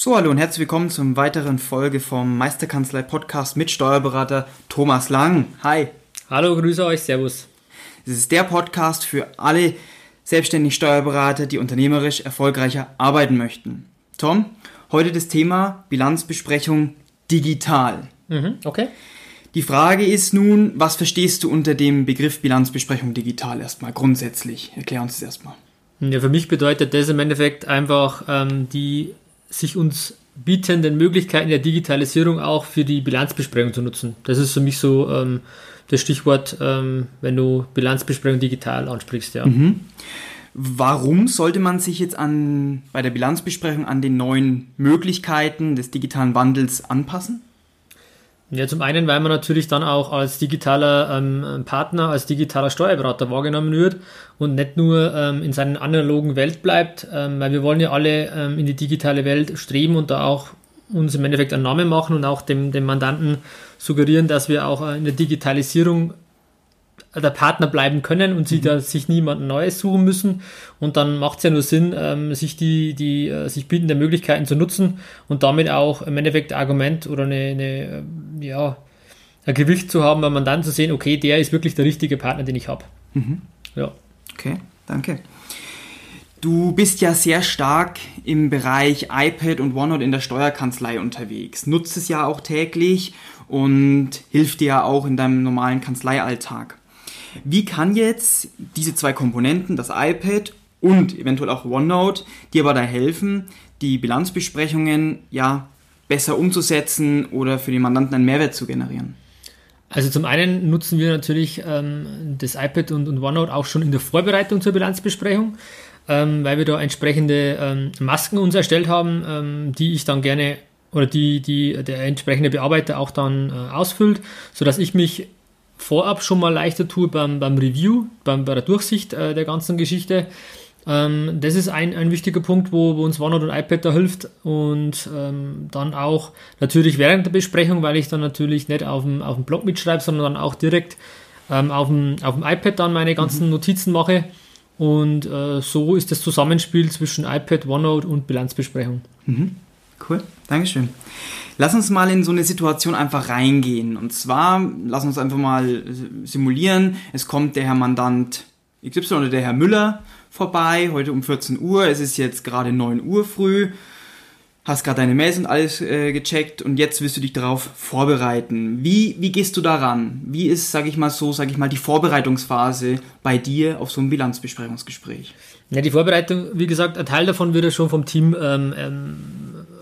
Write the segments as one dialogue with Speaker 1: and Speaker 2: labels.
Speaker 1: So, hallo und herzlich willkommen zur weiteren Folge vom Meisterkanzlei Podcast mit Steuerberater Thomas Lang. Hi.
Speaker 2: Hallo, grüße euch, Servus.
Speaker 1: Es ist der Podcast für alle selbstständigen Steuerberater, die unternehmerisch erfolgreicher arbeiten möchten. Tom, heute das Thema Bilanzbesprechung digital.
Speaker 2: Mhm, okay.
Speaker 1: Die Frage ist nun, was verstehst du unter dem Begriff Bilanzbesprechung digital erstmal grundsätzlich? Erklär uns das erstmal.
Speaker 2: Ja, für mich bedeutet das im Endeffekt einfach ähm, die sich uns bietenden Möglichkeiten der Digitalisierung auch für die Bilanzbesprechung zu nutzen. Das ist für mich so ähm, das Stichwort, ähm, wenn du Bilanzbesprechung digital ansprichst, ja.
Speaker 1: Mhm. Warum sollte man sich jetzt an, bei der Bilanzbesprechung an den neuen Möglichkeiten des digitalen Wandels anpassen?
Speaker 2: Ja, zum einen, weil man natürlich dann auch als digitaler ähm, Partner, als digitaler Steuerberater wahrgenommen wird und nicht nur ähm, in seiner analogen Welt bleibt, ähm, weil wir wollen ja alle ähm, in die digitale Welt streben und da auch uns im Endeffekt einen Namen machen und auch dem, dem Mandanten suggerieren, dass wir auch äh, in der Digitalisierung der Partner bleiben können und sie mhm. da sich niemanden Neues suchen müssen. Und dann macht es ja nur Sinn, ähm, sich die, die äh, sich bietende Möglichkeiten zu nutzen und damit auch im Endeffekt ein Argument oder eine, eine äh, ja, ein Gewicht zu haben, weil man dann zu sehen, okay, der ist wirklich der richtige Partner, den ich habe.
Speaker 1: Mhm. Ja. Okay, danke. Du bist ja sehr stark im Bereich iPad und OneNote in der Steuerkanzlei unterwegs, nutzt es ja auch täglich und hilft dir ja auch in deinem normalen Kanzleialltag. Wie kann jetzt diese zwei Komponenten, das iPad und eventuell auch OneNote, dir aber da helfen, die Bilanzbesprechungen ja besser umzusetzen oder für den Mandanten einen Mehrwert zu generieren?
Speaker 2: Also zum einen nutzen wir natürlich ähm, das iPad und, und, OneNote auch schon in der Vorbereitung zur Bilanzbesprechung, ähm, weil wir da entsprechende ähm, Masken uns erstellt haben, ähm, die ich dann gerne oder die, die der entsprechende Bearbeiter auch dann äh, ausfüllt, sodass ich mich vorab schon mal leichter tue beim, beim Review, beim, bei der Durchsicht äh, der ganzen Geschichte. Ähm, das ist ein, ein wichtiger Punkt, wo, wo uns OneNote und iPad da hilft. Und ähm, dann auch natürlich während der Besprechung, weil ich dann natürlich nicht auf dem, auf dem Blog mitschreibe, sondern dann auch direkt ähm, auf, dem, auf dem iPad dann meine ganzen mhm. Notizen mache. Und äh, so ist das Zusammenspiel zwischen iPad, OneNote und Bilanzbesprechung.
Speaker 1: Mhm. Cool, Dankeschön. Lass uns mal in so eine Situation einfach reingehen. Und zwar, lass uns einfach mal simulieren, es kommt der Herr Mandant XY oder der Herr Müller vorbei, heute um 14 Uhr, es ist jetzt gerade 9 Uhr früh, hast gerade deine Mails und alles äh, gecheckt und jetzt willst du dich darauf vorbereiten. Wie, wie gehst du daran? Wie ist, sag ich mal so, sag ich mal, die Vorbereitungsphase bei dir auf so ein Bilanzbesprechungsgespräch?
Speaker 2: Ja, die Vorbereitung, wie gesagt, ein Teil davon wird ja schon vom Team ähm, ähm,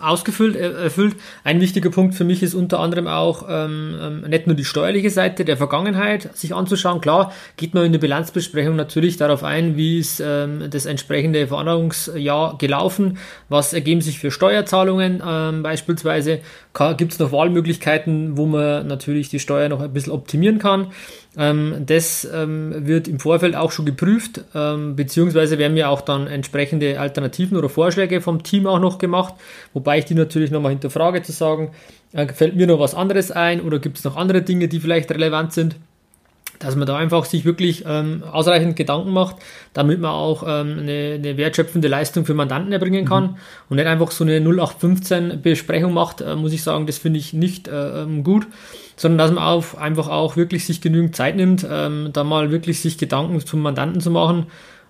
Speaker 2: ausgefüllt, erfüllt. Ein wichtiger Punkt für mich ist unter anderem auch ähm, ähm, nicht nur die steuerliche Seite der Vergangenheit sich anzuschauen. Klar geht man in der Bilanzbesprechung natürlich darauf ein, wie ist ähm, das entsprechende Veranlagungsjahr gelaufen, was ergeben sich für Steuerzahlungen ähm, beispielsweise, gibt es noch Wahlmöglichkeiten, wo man natürlich die Steuer noch ein bisschen optimieren kann. Ähm, das ähm, wird im Vorfeld auch schon geprüft, ähm, beziehungsweise werden mir auch dann entsprechende Alternativen oder Vorschläge vom Team auch noch gemacht, wobei ich die natürlich nochmal hinterfrage zu sagen, äh, fällt mir noch was anderes ein oder gibt es noch andere Dinge, die vielleicht relevant sind dass man da einfach sich wirklich ähm, ausreichend Gedanken macht, damit man auch ähm, eine, eine, wertschöpfende Leistung für Mandanten erbringen kann mhm. und nicht einfach so eine 0815 Besprechung macht, äh, muss ich sagen, das finde ich nicht äh, ähm, gut sondern dass man auch, einfach auch wirklich sich genügend Zeit nimmt, ähm, da mal wirklich sich Gedanken zum Mandanten zu machen.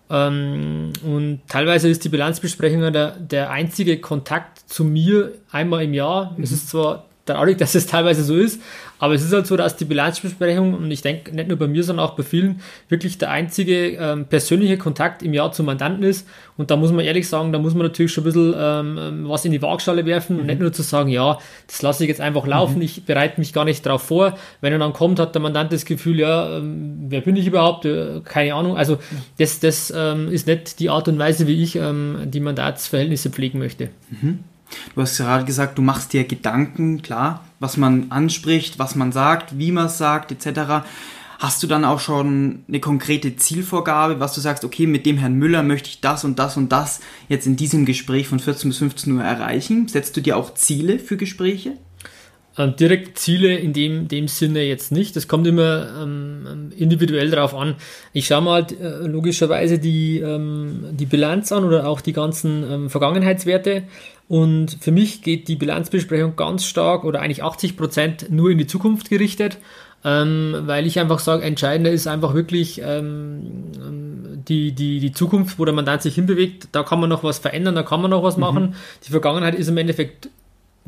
Speaker 2: Ähm, und teilweise ist die Bilanzbesprechung der, der einzige Kontakt zu mir einmal im Jahr. Mhm. Es ist zwar traurig, dass es teilweise so ist. Aber es ist halt so, dass die Bilanzbesprechung, und ich denke nicht nur bei mir, sondern auch bei vielen, wirklich der einzige ähm, persönliche Kontakt im Jahr zum Mandanten ist. Und da muss man ehrlich sagen, da muss man natürlich schon ein bisschen ähm, was in die Waagschale werfen mhm. und nicht nur zu sagen, ja, das lasse ich jetzt einfach laufen, mhm. ich bereite mich gar nicht darauf vor. Wenn er dann kommt, hat der Mandant das Gefühl, ja, ähm, wer bin ich überhaupt? Äh, keine Ahnung. Also das, das ähm, ist nicht die Art und Weise, wie ich ähm, die Mandatsverhältnisse pflegen möchte.
Speaker 1: Mhm. Du hast gerade gesagt, du machst dir Gedanken, klar, was man anspricht, was man sagt, wie man es sagt, etc. Hast du dann auch schon eine konkrete Zielvorgabe, was du sagst, okay, mit dem Herrn Müller möchte ich das und das und das jetzt in diesem Gespräch von 14 bis 15 Uhr erreichen? Setzt du dir auch Ziele für Gespräche?
Speaker 2: Ähm, direkt Ziele in dem, dem Sinne jetzt nicht. Das kommt immer ähm, individuell darauf an. Ich schaue mal äh, logischerweise die, ähm, die Bilanz an oder auch die ganzen ähm, Vergangenheitswerte. Und für mich geht die Bilanzbesprechung ganz stark oder eigentlich 80 Prozent nur in die Zukunft gerichtet, ähm, weil ich einfach sage, entscheidender ist einfach wirklich ähm, die, die, die Zukunft, wo der Mandant sich hinbewegt. Da kann man noch was verändern, da kann man noch was mhm. machen. Die Vergangenheit ist im Endeffekt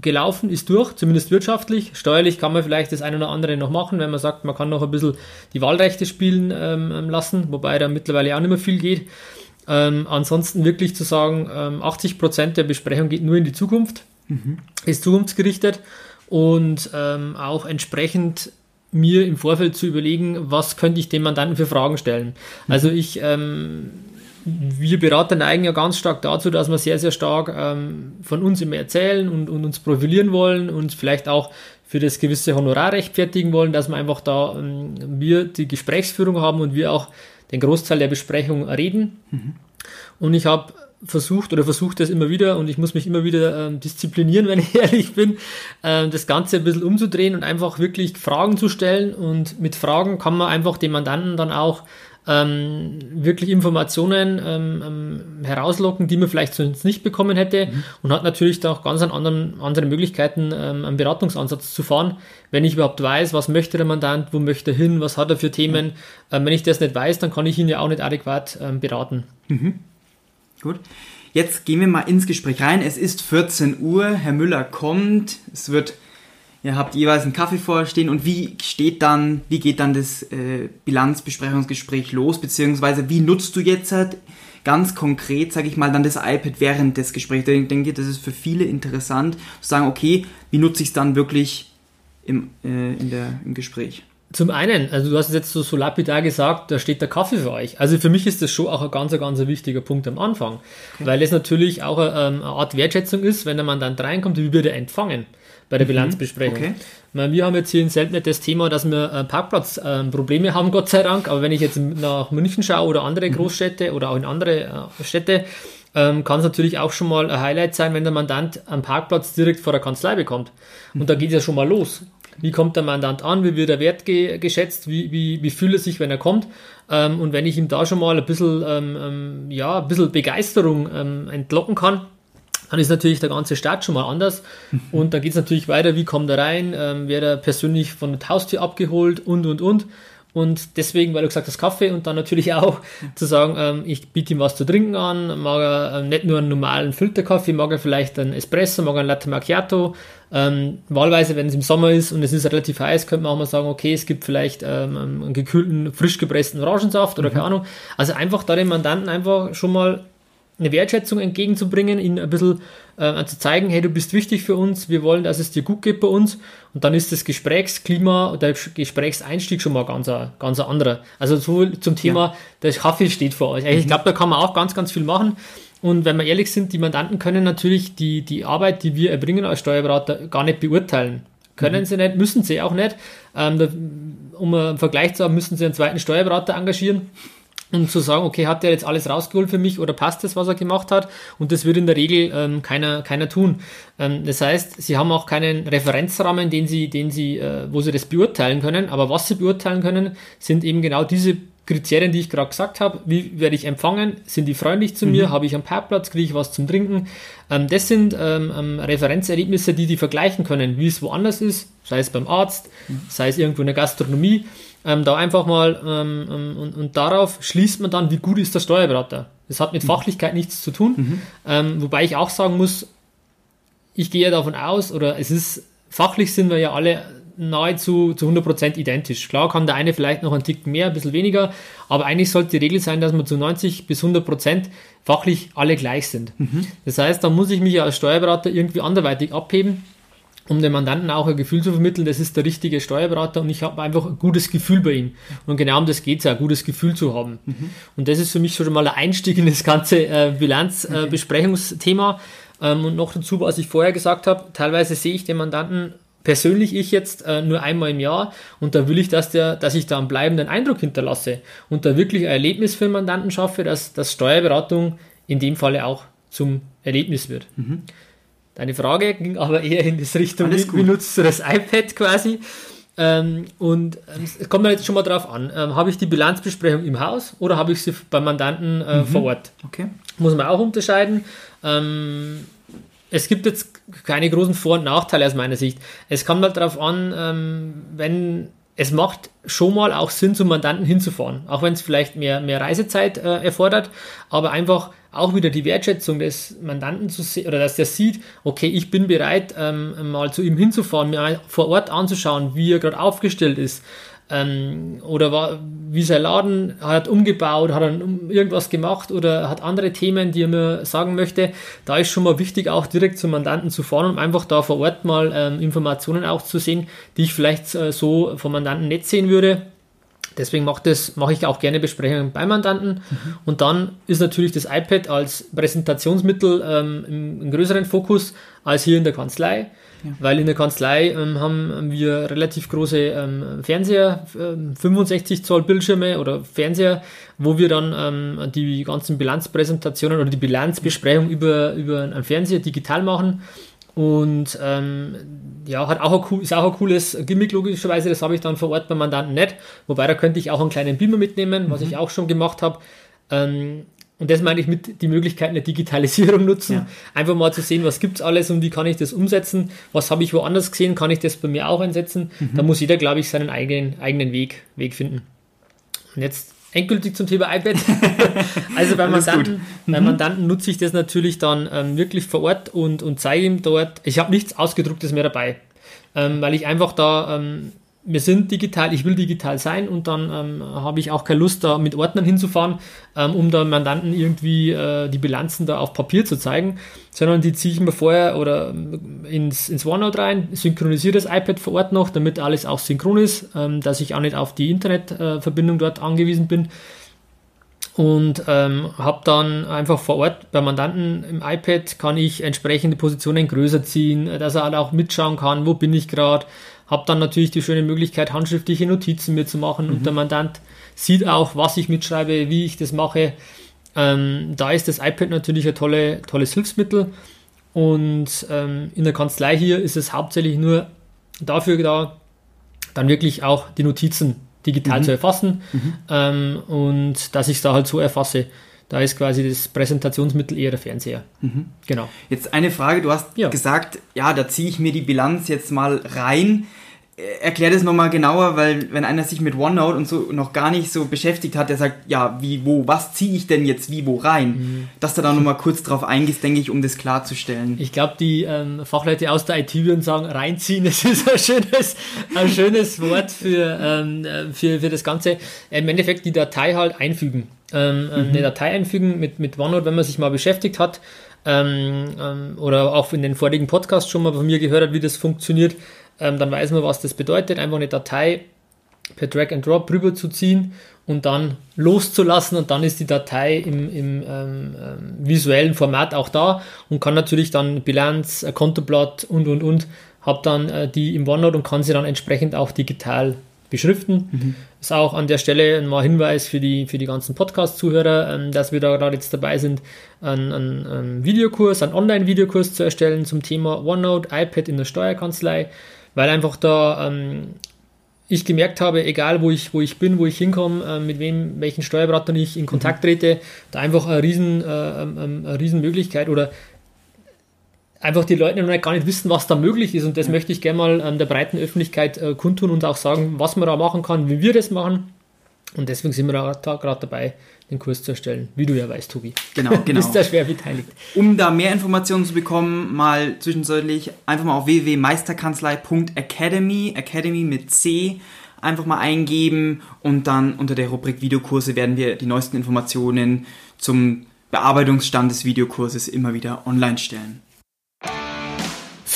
Speaker 2: gelaufen, ist durch, zumindest wirtschaftlich. Steuerlich kann man vielleicht das eine oder andere noch machen, wenn man sagt, man kann noch ein bisschen die Wahlrechte spielen ähm, lassen, wobei da mittlerweile auch nicht mehr viel geht. Ähm, ansonsten wirklich zu sagen, ähm, 80 Prozent der Besprechung geht nur in die Zukunft, mhm. ist zukunftsgerichtet und ähm, auch entsprechend mir im Vorfeld zu überlegen, was könnte ich dem Mandanten für Fragen stellen. Mhm. Also ich, ähm, wir Berater neigen ja ganz stark dazu, dass wir sehr, sehr stark ähm, von uns immer erzählen und, und, uns profilieren wollen und vielleicht auch für das gewisse Honorar rechtfertigen wollen, dass wir einfach da ähm, wir die Gesprächsführung haben und wir auch den Großteil der Besprechung reden. Mhm. Und ich habe versucht oder versucht das immer wieder und ich muss mich immer wieder ähm, disziplinieren, wenn ich ehrlich bin, ähm, das Ganze ein bisschen umzudrehen und einfach wirklich Fragen zu stellen und mit Fragen kann man einfach dem Mandanten dann auch ähm, wirklich Informationen ähm, ähm, herauslocken, die man vielleicht sonst nicht bekommen hätte mhm. und hat natürlich da auch ganz an anderen, andere Möglichkeiten, ähm, einen Beratungsansatz zu fahren, wenn ich überhaupt weiß, was möchte der Mandant, wo möchte er hin, was hat er für Themen. Mhm. Wenn ich das nicht weiß, dann kann ich ihn ja auch nicht adäquat ähm, beraten.
Speaker 1: Mhm. Gut. Jetzt gehen wir mal ins Gespräch rein. Es ist 14 Uhr, Herr Müller kommt, es wird Ihr habt jeweils einen Kaffee vorstehen und wie steht dann, wie geht dann das äh, Bilanzbesprechungsgespräch los, beziehungsweise wie nutzt du jetzt halt ganz konkret, sage ich mal, dann das iPad während des Gesprächs? Ich denke, das ist für viele interessant, zu sagen, okay, wie nutze ich es dann wirklich im, äh, in der, im Gespräch?
Speaker 2: Zum einen, also du hast jetzt so, so lapidar gesagt, da steht der Kaffee für euch. Also für mich ist das schon auch ein ganz, ganz wichtiger Punkt am Anfang, okay. weil es natürlich auch eine, ähm, eine, Art Wertschätzung ist, wenn der Mandant reinkommt, wie wird er empfangen bei der mhm. Bilanzbesprechung. Okay. Wir haben jetzt hier in Seltnet das Thema, dass wir äh, Parkplatzprobleme haben, Gott sei Dank, aber wenn ich jetzt nach München schaue oder andere mhm. Großstädte oder auch in andere äh, Städte, ähm, kann es natürlich auch schon mal ein Highlight sein, wenn der Mandant einen Parkplatz direkt vor der Kanzlei bekommt. Und da geht es ja schon mal los. Wie kommt der Mandant an? Wie wird er wertgeschätzt? Wie, wie, wie fühlt er sich, wenn er kommt? Ähm, und wenn ich ihm da schon mal ein bisschen, ähm, ähm, ja, ein bisschen Begeisterung ähm, entlocken kann, dann ist natürlich der ganze Start schon mal anders. Und dann geht es natürlich weiter, wie kommt er rein, ähm, wird er persönlich von der Haustür abgeholt und, und, und. Und deswegen, weil du gesagt hast, Kaffee und dann natürlich auch zu sagen, ähm, ich biete ihm was zu trinken an, mag er ähm, nicht nur einen normalen Filterkaffee, mag er vielleicht einen Espresso, mag er einen Latte Macchiato. Ähm, wahlweise, wenn es im Sommer ist und es ist relativ heiß, könnte man auch mal sagen, okay, es gibt vielleicht ähm, einen gekühlten, frisch gepressten Orangensaft oder mhm. keine Ahnung. Also einfach da den Mandanten einfach schon mal eine Wertschätzung entgegenzubringen, ihnen ein bisschen äh, zu zeigen, hey, du bist wichtig für uns, wir wollen, dass es dir gut geht bei uns. Und dann ist das Gesprächsklima, der Gesprächseinstieg schon mal ganz, ein, ganz ein anderer. Also so zum Thema, ja. der Kaffee steht vor euch. Ich mhm. glaube, da kann man auch ganz, ganz viel machen. Und wenn wir ehrlich sind, die Mandanten können natürlich die, die Arbeit, die wir erbringen als Steuerberater, gar nicht beurteilen. Können mhm. sie nicht, müssen sie auch nicht. Ähm, da, um einen Vergleich zu haben, müssen sie einen zweiten Steuerberater engagieren um zu sagen, okay, hat der jetzt alles rausgeholt für mich oder passt das, was er gemacht hat? Und das wird in der Regel ähm, keiner, keiner tun. Ähm, das heißt, sie haben auch keinen Referenzrahmen, den sie, den sie, äh, wo sie das beurteilen können. Aber was sie beurteilen können, sind eben genau diese Kriterien, die ich gerade gesagt habe. Wie werde ich empfangen? Sind die freundlich zu mhm. mir? Habe ich einen Parkplatz? Kriege ich was zum Trinken? Ähm, das sind ähm, ähm, Referenzerlebnisse, die die vergleichen können, wie es woanders ist, sei es beim Arzt, mhm. sei es irgendwo in der Gastronomie. Ähm, da einfach mal ähm, ähm, und, und, darauf schließt man dann, wie gut ist der Steuerberater. Das hat mit mhm. Fachlichkeit nichts zu tun. Mhm. Ähm, wobei ich auch sagen muss, ich gehe davon aus, oder es ist fachlich sind wir ja alle nahezu zu 100% identisch. Klar kann der eine vielleicht noch einen Tick mehr, ein bisschen weniger, aber eigentlich sollte die Regel sein, dass wir zu 90 bis 100% fachlich alle gleich sind. Mhm. Das heißt, da muss ich mich als Steuerberater irgendwie anderweitig abheben, um dem Mandanten auch ein Gefühl zu vermitteln, das ist der richtige Steuerberater und ich habe einfach ein gutes Gefühl bei ihm. Und genau um das geht es ja, ein gutes Gefühl zu haben. Mhm. Und das ist für mich schon mal ein Einstieg in das ganze äh, Bilanzbesprechungsthema. Äh, ähm, und noch dazu, was ich vorher gesagt habe, teilweise sehe ich den Mandanten persönlich ich jetzt äh, nur einmal im Jahr und da will ich, dass, der, dass ich da einen bleibenden Eindruck hinterlasse und da wirklich ein Erlebnis für den Mandanten schaffe, dass, dass Steuerberatung in dem Falle auch zum Erlebnis wird. Mhm. Deine Frage ging aber eher in das Richtung, wie, wie nutzt du das iPad quasi? Ähm, und ähm, es kommt mir jetzt schon mal drauf an, ähm, habe ich die Bilanzbesprechung im Haus oder habe ich sie beim Mandanten äh, mhm. vor Ort?
Speaker 1: Okay.
Speaker 2: Muss man auch unterscheiden. Ähm, es gibt jetzt keine großen Vor- und Nachteile aus meiner Sicht. Es kommt halt darauf an, ähm, wenn es macht schon mal auch Sinn, zum Mandanten hinzufahren, auch wenn es vielleicht mehr, mehr Reisezeit äh, erfordert, aber einfach auch wieder die Wertschätzung des Mandanten zu sehen, oder dass der sieht, okay, ich bin bereit, ähm, mal zu ihm hinzufahren, mir vor Ort anzuschauen, wie er gerade aufgestellt ist, ähm, oder war, wie sein Laden hat umgebaut, hat er irgendwas gemacht oder hat andere Themen, die er mir sagen möchte. Da ist schon mal wichtig, auch direkt zum Mandanten zu fahren, um einfach da vor Ort mal ähm, Informationen auch zu sehen, die ich vielleicht äh, so vom Mandanten nicht sehen würde. Deswegen mache mach ich auch gerne Besprechungen beim Mandanten. Mhm. Und dann ist natürlich das iPad als Präsentationsmittel ähm, im, im größeren Fokus als hier in der Kanzlei. Ja. Weil in der Kanzlei ähm, haben wir relativ große ähm, Fernseher, äh, 65 Zoll Bildschirme oder Fernseher, wo wir dann ähm, die ganzen Bilanzpräsentationen oder die Bilanzbesprechung über, über einen Fernseher digital machen. Und ähm, ja, hat auch ein, ist auch ein cooles Gimmick, logischerweise. Das habe ich dann vor Ort beim Mandanten nicht. Wobei da könnte ich auch einen kleinen Beamer mitnehmen, was mhm. ich auch schon gemacht habe. Und das meine ich mit die Möglichkeiten der Digitalisierung nutzen. Ja. Einfach mal zu sehen, was gibt es alles und wie kann ich das umsetzen. Was habe ich woanders gesehen, kann ich das bei mir auch einsetzen. Mhm. Da muss jeder, glaube ich, seinen eigenen, eigenen Weg, Weg finden. Und jetzt endgültig zum Thema iPad. also beim Mandanten, mhm. beim Mandanten nutze ich das natürlich dann ähm, wirklich vor Ort und, und zeige ihm dort, ich habe nichts Ausgedrucktes mehr dabei. Ähm, weil ich einfach da ähm, wir sind digital, ich will digital sein und dann ähm, habe ich auch keine Lust, da mit Ordnern hinzufahren, ähm, um da Mandanten irgendwie äh, die Bilanzen da auf Papier zu zeigen, sondern die ziehe ich mir vorher oder ähm, ins, ins OneNote rein, synchronisiere das iPad vor Ort noch, damit alles auch synchron ist, ähm, dass ich auch nicht auf die Internetverbindung äh, dort angewiesen bin. Und ähm, habe dann einfach vor Ort beim Mandanten im iPad kann ich entsprechende Positionen größer ziehen, dass er halt auch mitschauen kann, wo bin ich gerade, habe dann natürlich die schöne Möglichkeit, handschriftliche Notizen mir zu machen mhm. und der Mandant sieht auch, was ich mitschreibe, wie ich das mache. Ähm, da ist das iPad natürlich ein tolle, tolles Hilfsmittel und ähm, in der Kanzlei hier ist es hauptsächlich nur dafür da, dann wirklich auch die Notizen digital mhm. zu erfassen mhm. ähm, und dass ich es da halt so erfasse. Da ist quasi das Präsentationsmittel eher der Fernseher.
Speaker 1: Mhm. Genau. Jetzt eine Frage, du hast ja. gesagt, ja, da ziehe ich mir die Bilanz jetzt mal rein. Äh, erklär das nochmal genauer, weil wenn einer sich mit OneNote und so noch gar nicht so beschäftigt hat, der sagt, ja, wie, wo, was ziehe ich denn jetzt wie, wo rein? Mhm. Dass du da nochmal kurz drauf eingehst, denke ich, um das klarzustellen.
Speaker 2: Ich glaube, die ähm, Fachleute aus der IT würden sagen, reinziehen, das ist ein schönes, ein schönes Wort für, ähm, äh, für, für das Ganze. Im Endeffekt die Datei halt einfügen. Ähm, mhm. Eine Datei einfügen mit, mit OneNote, wenn man sich mal beschäftigt hat, ähm, ähm, oder auch in den vorigen Podcasts schon mal von mir gehört hat, wie das funktioniert, ähm, dann weiß man, was das bedeutet. Einfach eine Datei per Drag and Drop rüber zu ziehen und dann loszulassen und dann ist die Datei im, im ähm, ähm, visuellen Format auch da und kann natürlich dann Bilanz, Kontoblatt und und und, habe dann äh, die im OneNote und kann sie dann entsprechend auch digital beschriften. Mhm. Ist auch an der Stelle mal Hinweis für die, für die ganzen Podcast-Zuhörer, ähm, dass wir da gerade jetzt dabei sind, einen, einen, einen Videokurs, einen Online-Videokurs zu erstellen zum Thema OneNote, iPad in der Steuerkanzlei weil einfach da ähm, ich gemerkt habe, egal wo ich, wo ich bin, wo ich hinkomme, äh, mit wem, welchen Steuerberater ich in Kontakt mhm. trete, da einfach eine riesen, äh, ähm, ähm, eine riesen Möglichkeit oder einfach die Leute noch gar nicht wissen, was da möglich ist und das möchte ich gerne mal ähm, der breiten Öffentlichkeit äh, kundtun und auch sagen, was man da machen kann, wie wir das machen Und deswegen sind wir da gerade dabei, den Kurs zu erstellen, wie du ja weißt, Tobi.
Speaker 1: Genau, genau.
Speaker 2: Du bist da schwer beteiligt.
Speaker 1: Um da mehr Informationen zu bekommen, mal zwischenzeitlich einfach mal auf www.meisterkanzlei.academy, Academy mit C, einfach mal eingeben und dann unter der Rubrik Videokurse werden wir die neuesten Informationen zum Bearbeitungsstand des Videokurses immer wieder online stellen.